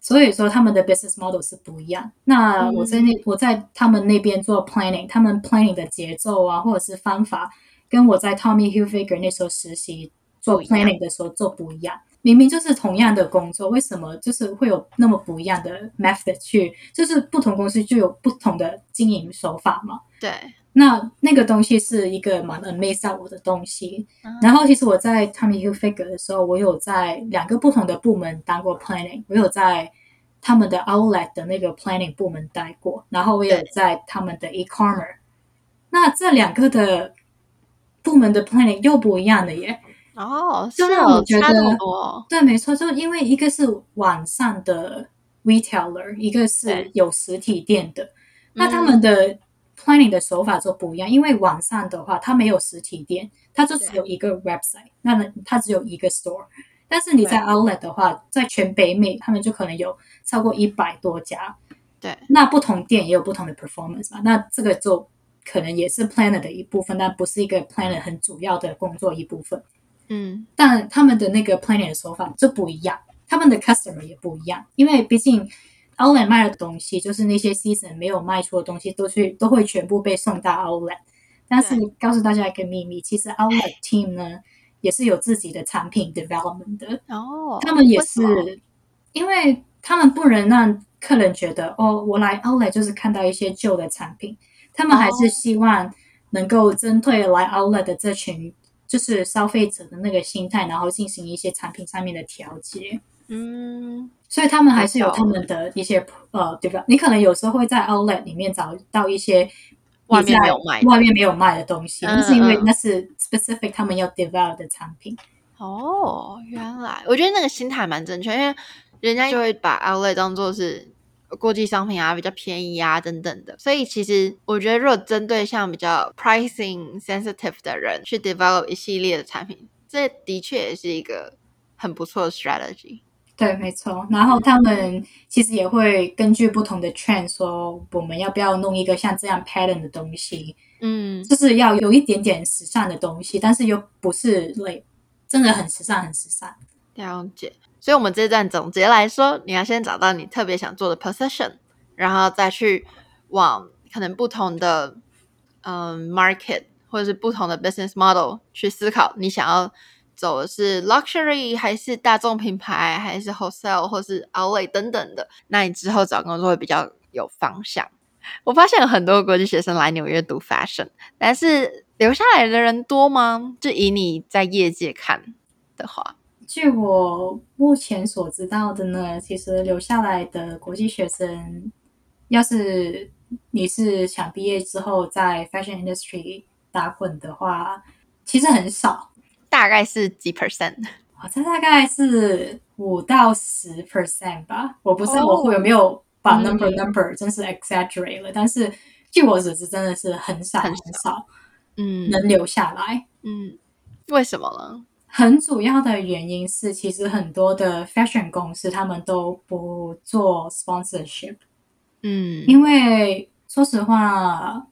所以说他们的 business model 是不一样。那我在那我在他们那边做 planning，他们 planning 的节奏啊，或者是方法，跟我在 Tommy Hilfiger 那时候实习。做 planning 的时候做不一样，明明就是同样的工作，为什么就是会有那么不一样的 method 去？就是不同公司就有不同的经营手法嘛。对，那那个东西是一个蛮 amaze 我的东西。嗯、然后其实我在 Tommy Hilfiger 的时候，我有在两个不同的部门当过 planning，我有在他们的 outlet 的那个 planning 部门待过，然后我也有在他们的 e-commerce。那这两个的部门的 planning 又不一样的耶。哦，就让我觉得，哦、对，没错，就因为一个是网上的 retailer，一个是有实体店的，那他们的 planning 的手法就不一样。嗯、因为网上的话，它没有实体店，它就只有一个 website，那它只有一个 store。但是你在 outlet 的话，在全北美，他们就可能有超过一百多家。对，那不同店也有不同的 performance 嘛，那这个就可能也是 planner 的一部分，但不是一个 planner 很主要的工作一部分。嗯，但他们的那个 planning 的手法就不一样，他们的 customer 也不一样，因为毕竟 outlet 卖的东西，就是那些 season 没有卖出的东西，都去都会全部被送到 outlet。但是告诉大家一个秘密，其实 outlet team 呢也是有自己的产品 development 的哦，他们也是，因为他们不能让客人觉得哦，我来 outlet 就是看到一些旧的产品，他们还是希望能够针对来 outlet 的这群。就是消费者的那个心态，然后进行一些产品上面的调节。嗯，所以他们还是有他们的一些呃，对吧？你可能有时候会在 Outlet 里面找到一些外面没有卖、外面没有卖的东西，那、嗯、是因为那是 specific 他们要 develop 的产品。哦，原来我觉得那个心态蛮正确，因为人家就会把 Outlet 当做是。国际商品啊，比较便宜啊，等等的。所以其实我觉得，如果针对像比较 pricing sensitive 的人去 develop 一系列的产品，这的确也是一个很不错的 strategy。对，没错。然后他们其实也会根据不同的 trend 说，我们要不要弄一个像这样 pattern 的东西？嗯，就是要有一点点时尚的东西，但是又不是 like 真的很时尚，很时尚。了解。所以，我们这段总结来说，你要先找到你特别想做的 position，然后再去往可能不同的嗯 market 或者是不同的 business model 去思考，你想要走的是 luxury 还是大众品牌，还是 wholesale 或是 outlet 等等的。那你之后找工作会比较有方向。我发现有很多国际学生来纽约读 fashion，但是留下来的人多吗？就以你在业界看的话。据我目前所知道的呢，其实留下来的国际学生，要是你是想毕业之后在 fashion industry 打滚的话，其实很少，大概是几 percent？哦，这大概是五到十 percent 吧。我不知道我会有没有把 number、oh, number 真是 exaggerate 了，嗯、但是据我所知，真的是很少。很少，嗯，能留下来，嗯，为什么呢？很主要的原因是，其实很多的 fashion 公司他们都不做 sponsorship，嗯，因为说实话，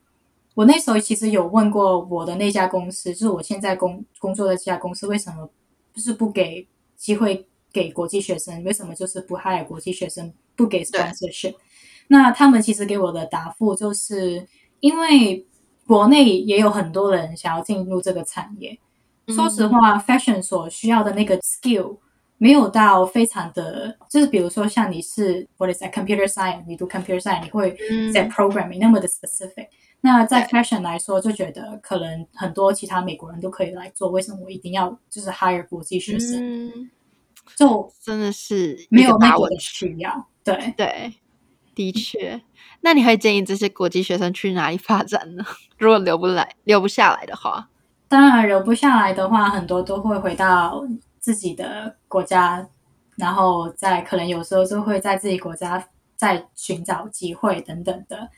我那时候其实有问过我的那家公司，就是我现在工工作的这家公司，为什么就是不给机会给国际学生？为什么就是不 hire 国际学生，不给 sponsorship？那他们其实给我的答复就是，因为国内也有很多人想要进入这个产业。说实话、嗯、fashion 所需要的那个 skill 没有到非常的，就是比如说像你是 what is that computer science，你读 computer science，你会在 programming 那么的 specific、嗯。那在 fashion 来说，就觉得可能很多其他美国人都可以来做，为什么我一定要就是 hire 国际学生？嗯、就真的是没有那个的需要。对对，的确。那你会建议这些国际学生去哪里发展呢？*laughs* 如果留不来、留不下来的话？当然，留不下来的话，很多都会回到自己的国家，然后在可能有时候就会在自己国家再寻找机会等等的。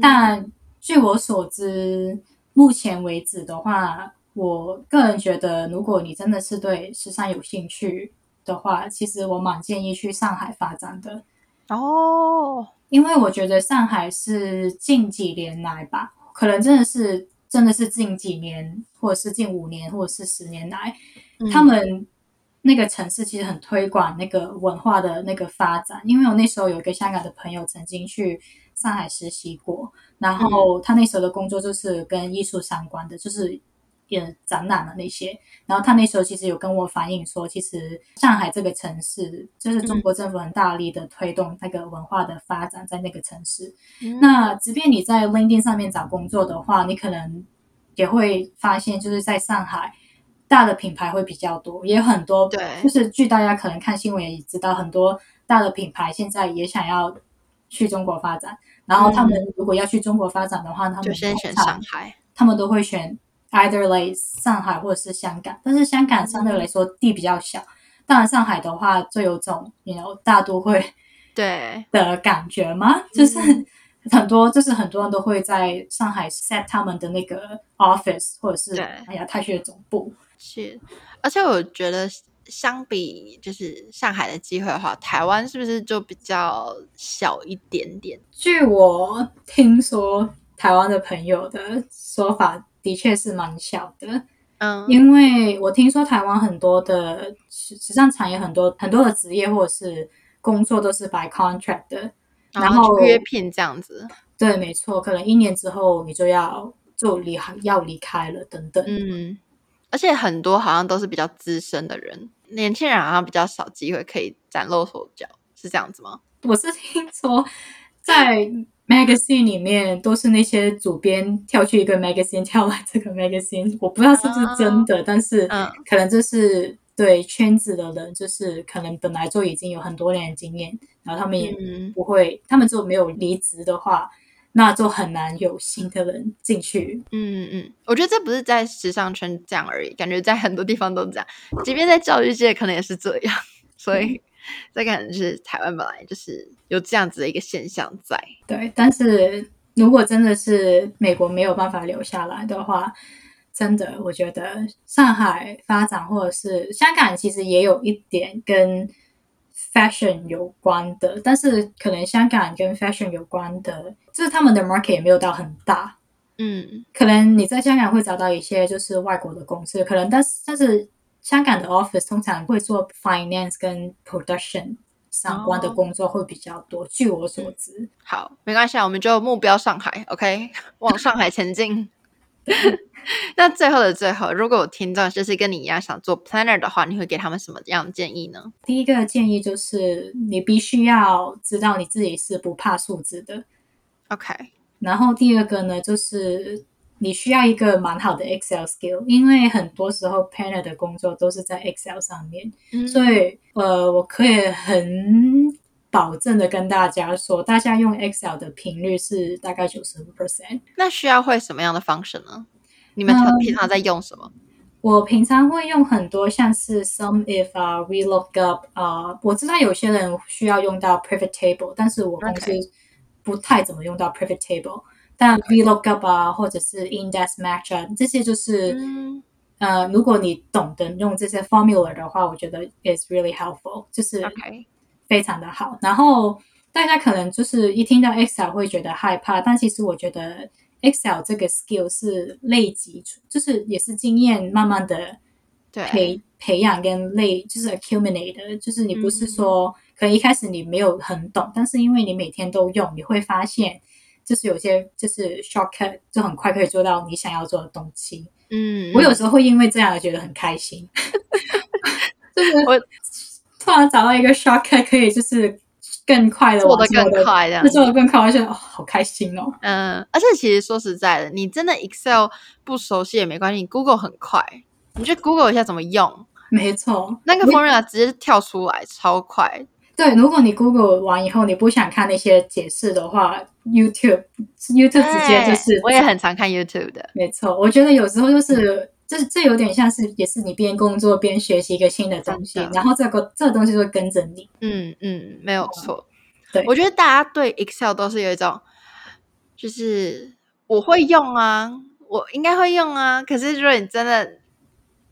但据我所知，目前为止的话，我个人觉得，如果你真的是对时尚有兴趣的话，其实我蛮建议去上海发展的。哦，因为我觉得上海是近几年来吧，可能真的是。真的是近几年，或者是近五年，或者是十年来，嗯、他们那个城市其实很推广那个文化的那个发展。因为我那时候有一个香港的朋友曾经去上海实习过，然后他那时候的工作就是跟艺术相关的，就是。也展览了那些，然后他那时候其实有跟我反映说，其实上海这个城市就是中国政府很大力的推动那个文化的发展在那个城市。嗯、那即便你在 LinkedIn 上面找工作的话，你可能也会发现，就是在上海大的品牌会比较多，也有很多。对，就是据大家可能看新闻也知道，很多大的品牌现在也想要去中国发展。然后他们如果要去中国发展的话，嗯、他们就先选上海，他们都会选。Either like 上海或者是香港，但是香港相对来说地比较小。嗯、当然，上海的话就有种你 you know 大都会对的感觉吗？嗯、就是很多，就是很多人都会在上海 set 他们的那个 office，或者是亚太区的总部。是，而且我觉得相比就是上海的机会的话，台湾是不是就比较小一点点？据我听说，台湾的朋友的说法。的确是蛮小的，嗯，因为我听说台湾很多的时时尚产业，很多很多的职业或者是工作都是 by contract 的，然后约聘这样子。对，没错，可能一年之后你就要就离要离开了等等。嗯，而且很多好像都是比较资深的人，年轻人好像比较少机会可以崭露头角，是这样子吗？我是听说在。magazine 里面都是那些主编跳去一个 magazine 跳来这个 magazine，我不知道是不是真的，uh, 但是可能就是对圈子的人，就是可能本来就已经有很多年的经验，然后他们也不会，嗯、他们就没有离职的话，那就很难有新的人进去。嗯嗯，我觉得这不是在时尚圈这样而已，感觉在很多地方都这样，即便在教育界可能也是这样，所以。嗯这可能是台湾本来就是有这样子的一个现象在。对，但是如果真的是美国没有办法留下来的话，真的我觉得上海发展或者是香港其实也有一点跟 fashion 有关的，但是可能香港跟 fashion 有关的，就是他们的 market 也没有到很大。嗯，可能你在香港会找到一些就是外国的公司，可能但是但是。香港的 office 通常会做 finance 跟 production 相关的工作会比较多，哦、据我所知。好，没关系，我们就目标上海，OK，往上海前进。*laughs* 那最后的最后，如果有听众就是跟你一样想做 planner 的话，你会给他们什么样的建议呢？第一个建议就是你必须要知道你自己是不怕数字的，OK。然后第二个呢，就是你需要一个蛮好的 Excel skill，因为很多时候 planner 的工作都是在 Excel 上面，嗯、所以呃，我可以很保证的跟大家说，大家用 Excel 的频率是大概九十五 percent。那需要会什么样的 function 呢？你们平常在用什么？嗯、我平常会用很多像是 some if 啊，VLOOKUP 啊，我知道有些人需要用到 pivot table，但是我公司不太怎么用到 pivot table。但 VLOOKUP 啊，或者是 Index Match 啊，这些就是，嗯、呃，如果你懂得用这些 formula 的话，我觉得 is really helpful，就是非常的好。然后大家可能就是一听到 Excel 会觉得害怕，但其实我觉得 Excel 这个 skill 是累积，就是也是经验慢慢的培培养跟累，就是 accumulate，就是你不是说、嗯、可能一开始你没有很懂，但是因为你每天都用，你会发现。就是有些就是 shortcut 就很快可以做到你想要做的东西。嗯，我有时候会因为这样而觉得很开心。*laughs* 就是我突然找到一个 shortcut 可以就是更快的做的更快，这样做的更快，我觉得哦，好开心哦。嗯，而且其实说实在的，你真的 Excel 不熟悉也没关系，你 Google 很快，你就 Google 一下怎么用，没错，那个 formula 直接跳出来，超快。对，如果你 Google 完以后你不想看那些解释的话，YouTube YouTube 直接就是。我也很常看 YouTube 的。没错，我觉得有时候就是这、嗯、这有点像是，也是你边工作边学习一个新的东西，然后这个这个东西就会跟着你。嗯嗯，没有错。对，我觉得大家对 Excel 都是有一种，就是我会用啊，我应该会用啊。可是如果你真的。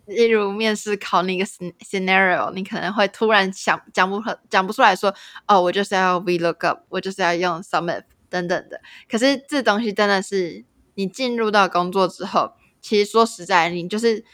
例如面试考你一个 scenario，你可能会突然想讲不讲不出来说，哦，我就是要 VLOOKUP，我就是要用 SUMIT 等等的。可是这东西真的是你进入到工作之后，其实说实在，你就是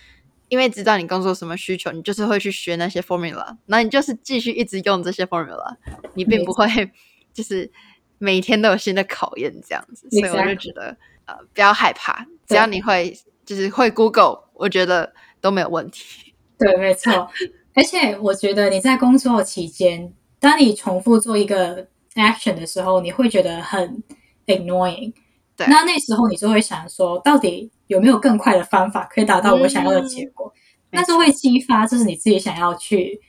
因为知道你工作什么需求，你就是会去学那些 formula，那你就是继续一直用这些 formula，你并不会 *laughs* 就是每天都有新的考验这样子。所以我就觉得呃不要害怕，只要你会就是会 Google，我觉得。都没有问题，*laughs* 对，没错。而且我觉得你在工作期间，当你重复做一个 action 的时候，你会觉得很 annoying。对，那那时候你就会想说，到底有没有更快的方法可以达到我想要的结果？嗯、那就会激发，就是你自己想要去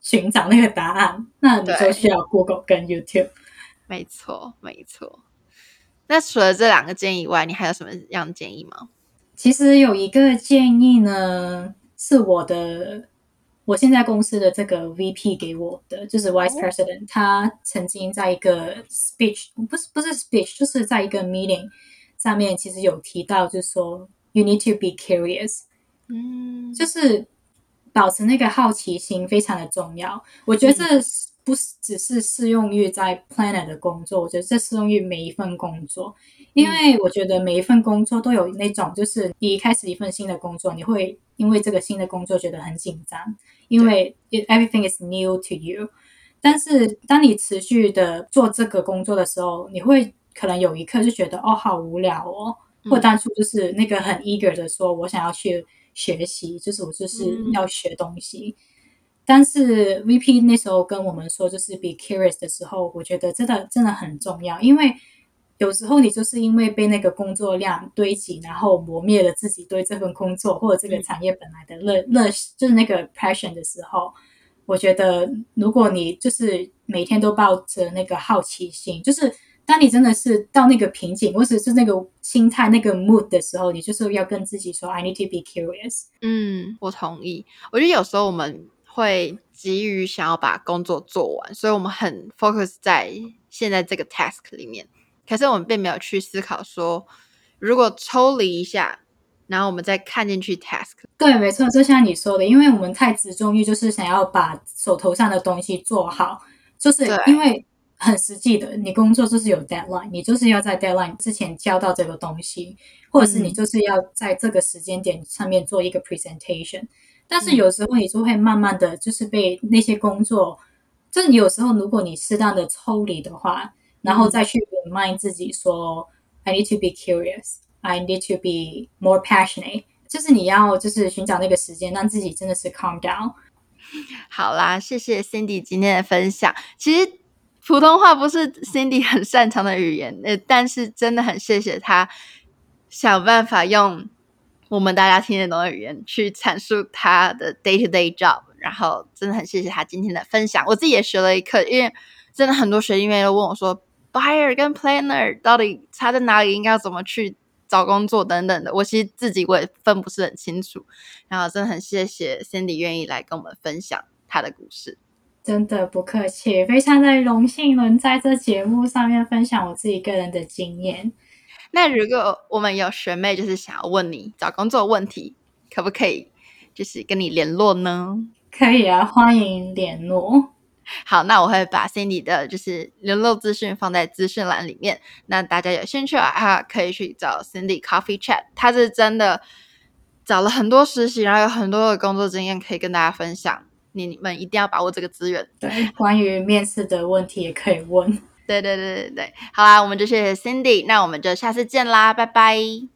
寻找那个答案。那你就需要 Google 跟 YouTube。没错，没错。那除了这两个建议以外，你还有什么样的建议吗？其实有一个建议呢，是我的我现在公司的这个 VP 给我的，就是 Vice President，、哦、他曾经在一个 speech 不是不是 speech，就是在一个 meeting 上面，其实有提到，就是说 You need to be curious，嗯，就是保持那个好奇心非常的重要。我觉得这不是只是适用于在 planner 的工作，我觉得这适用于每一份工作。因为我觉得每一份工作都有那种，就是你一开始一份新的工作，你会因为这个新的工作觉得很紧张，因为 everything is new to you。但是当你持续的做这个工作的时候，你会可能有一刻就觉得哦，好无聊哦，或当初就是那个很 eager 的说，我想要去学习，就是我就是要学东西。但是 VP 那时候跟我们说，就是 be curious 的时候，我觉得真的真的很重要，因为。有时候你就是因为被那个工作量堆积，然后磨灭了自己对这份工作或者这个产业本来的热热，就是那个 passion 的时候，我觉得如果你就是每天都抱着那个好奇心，就是当你真的是到那个瓶颈或者是那个心态那个 mood 的时候，你就是要跟自己说 I need to be curious。嗯，我同意。我觉得有时候我们会急于想要把工作做完，所以我们很 focus 在现在这个 task 里面。可是我们并没有去思考说，如果抽离一下，然后我们再看进去 task。对，没错，就像你说的，因为我们太执着于就是想要把手头上的东西做好，就是因为很实际的，你工作就是有 deadline，你就是要在 deadline 之前交到这个东西，或者是你就是要在这个时间点上面做一个 presentation。但是有时候你就会慢慢的就是被那些工作，就是你有时候如果你适当的抽离的话。然后再去 remind 自己说，I need to be curious, I need to be more passionate。就是你要就是寻找那个时间，让自己真的是 calm down。好啦，谢谢 Cindy 今天的分享。其实普通话不是 Cindy 很擅长的语言，呃，但是真的很谢谢他想办法用我们大家听得懂的语言去阐述他的 day to day job。然后真的很谢谢他今天的分享，我自己也学了一课，因为真的很多学弟妹都问我说，buyer 跟 planner 到底差在哪里，应该要怎么去找工作等等的，我其实自己我也分不是很清楚。然后真的很谢谢 Cindy 愿意来跟我们分享他的故事。真的不客气，非常的荣幸能在这节目上面分享我自己个人的经验。那如果我们有学妹就是想要问你找工作问题，可不可以就是跟你联络呢？可以啊，欢迎联络。好，那我会把 Cindy 的就是联络资讯放在资讯栏里面。那大家有兴趣的话，可以去找 Cindy Coffee Chat，他是真的找了很多实习，然后有很多的工作经验可以跟大家分享。你们一定要把握这个资源。对，关于面试的问题也可以问。*laughs* 对对对对对，好啦，我们就谢谢 Cindy，那我们就下次见啦，拜拜。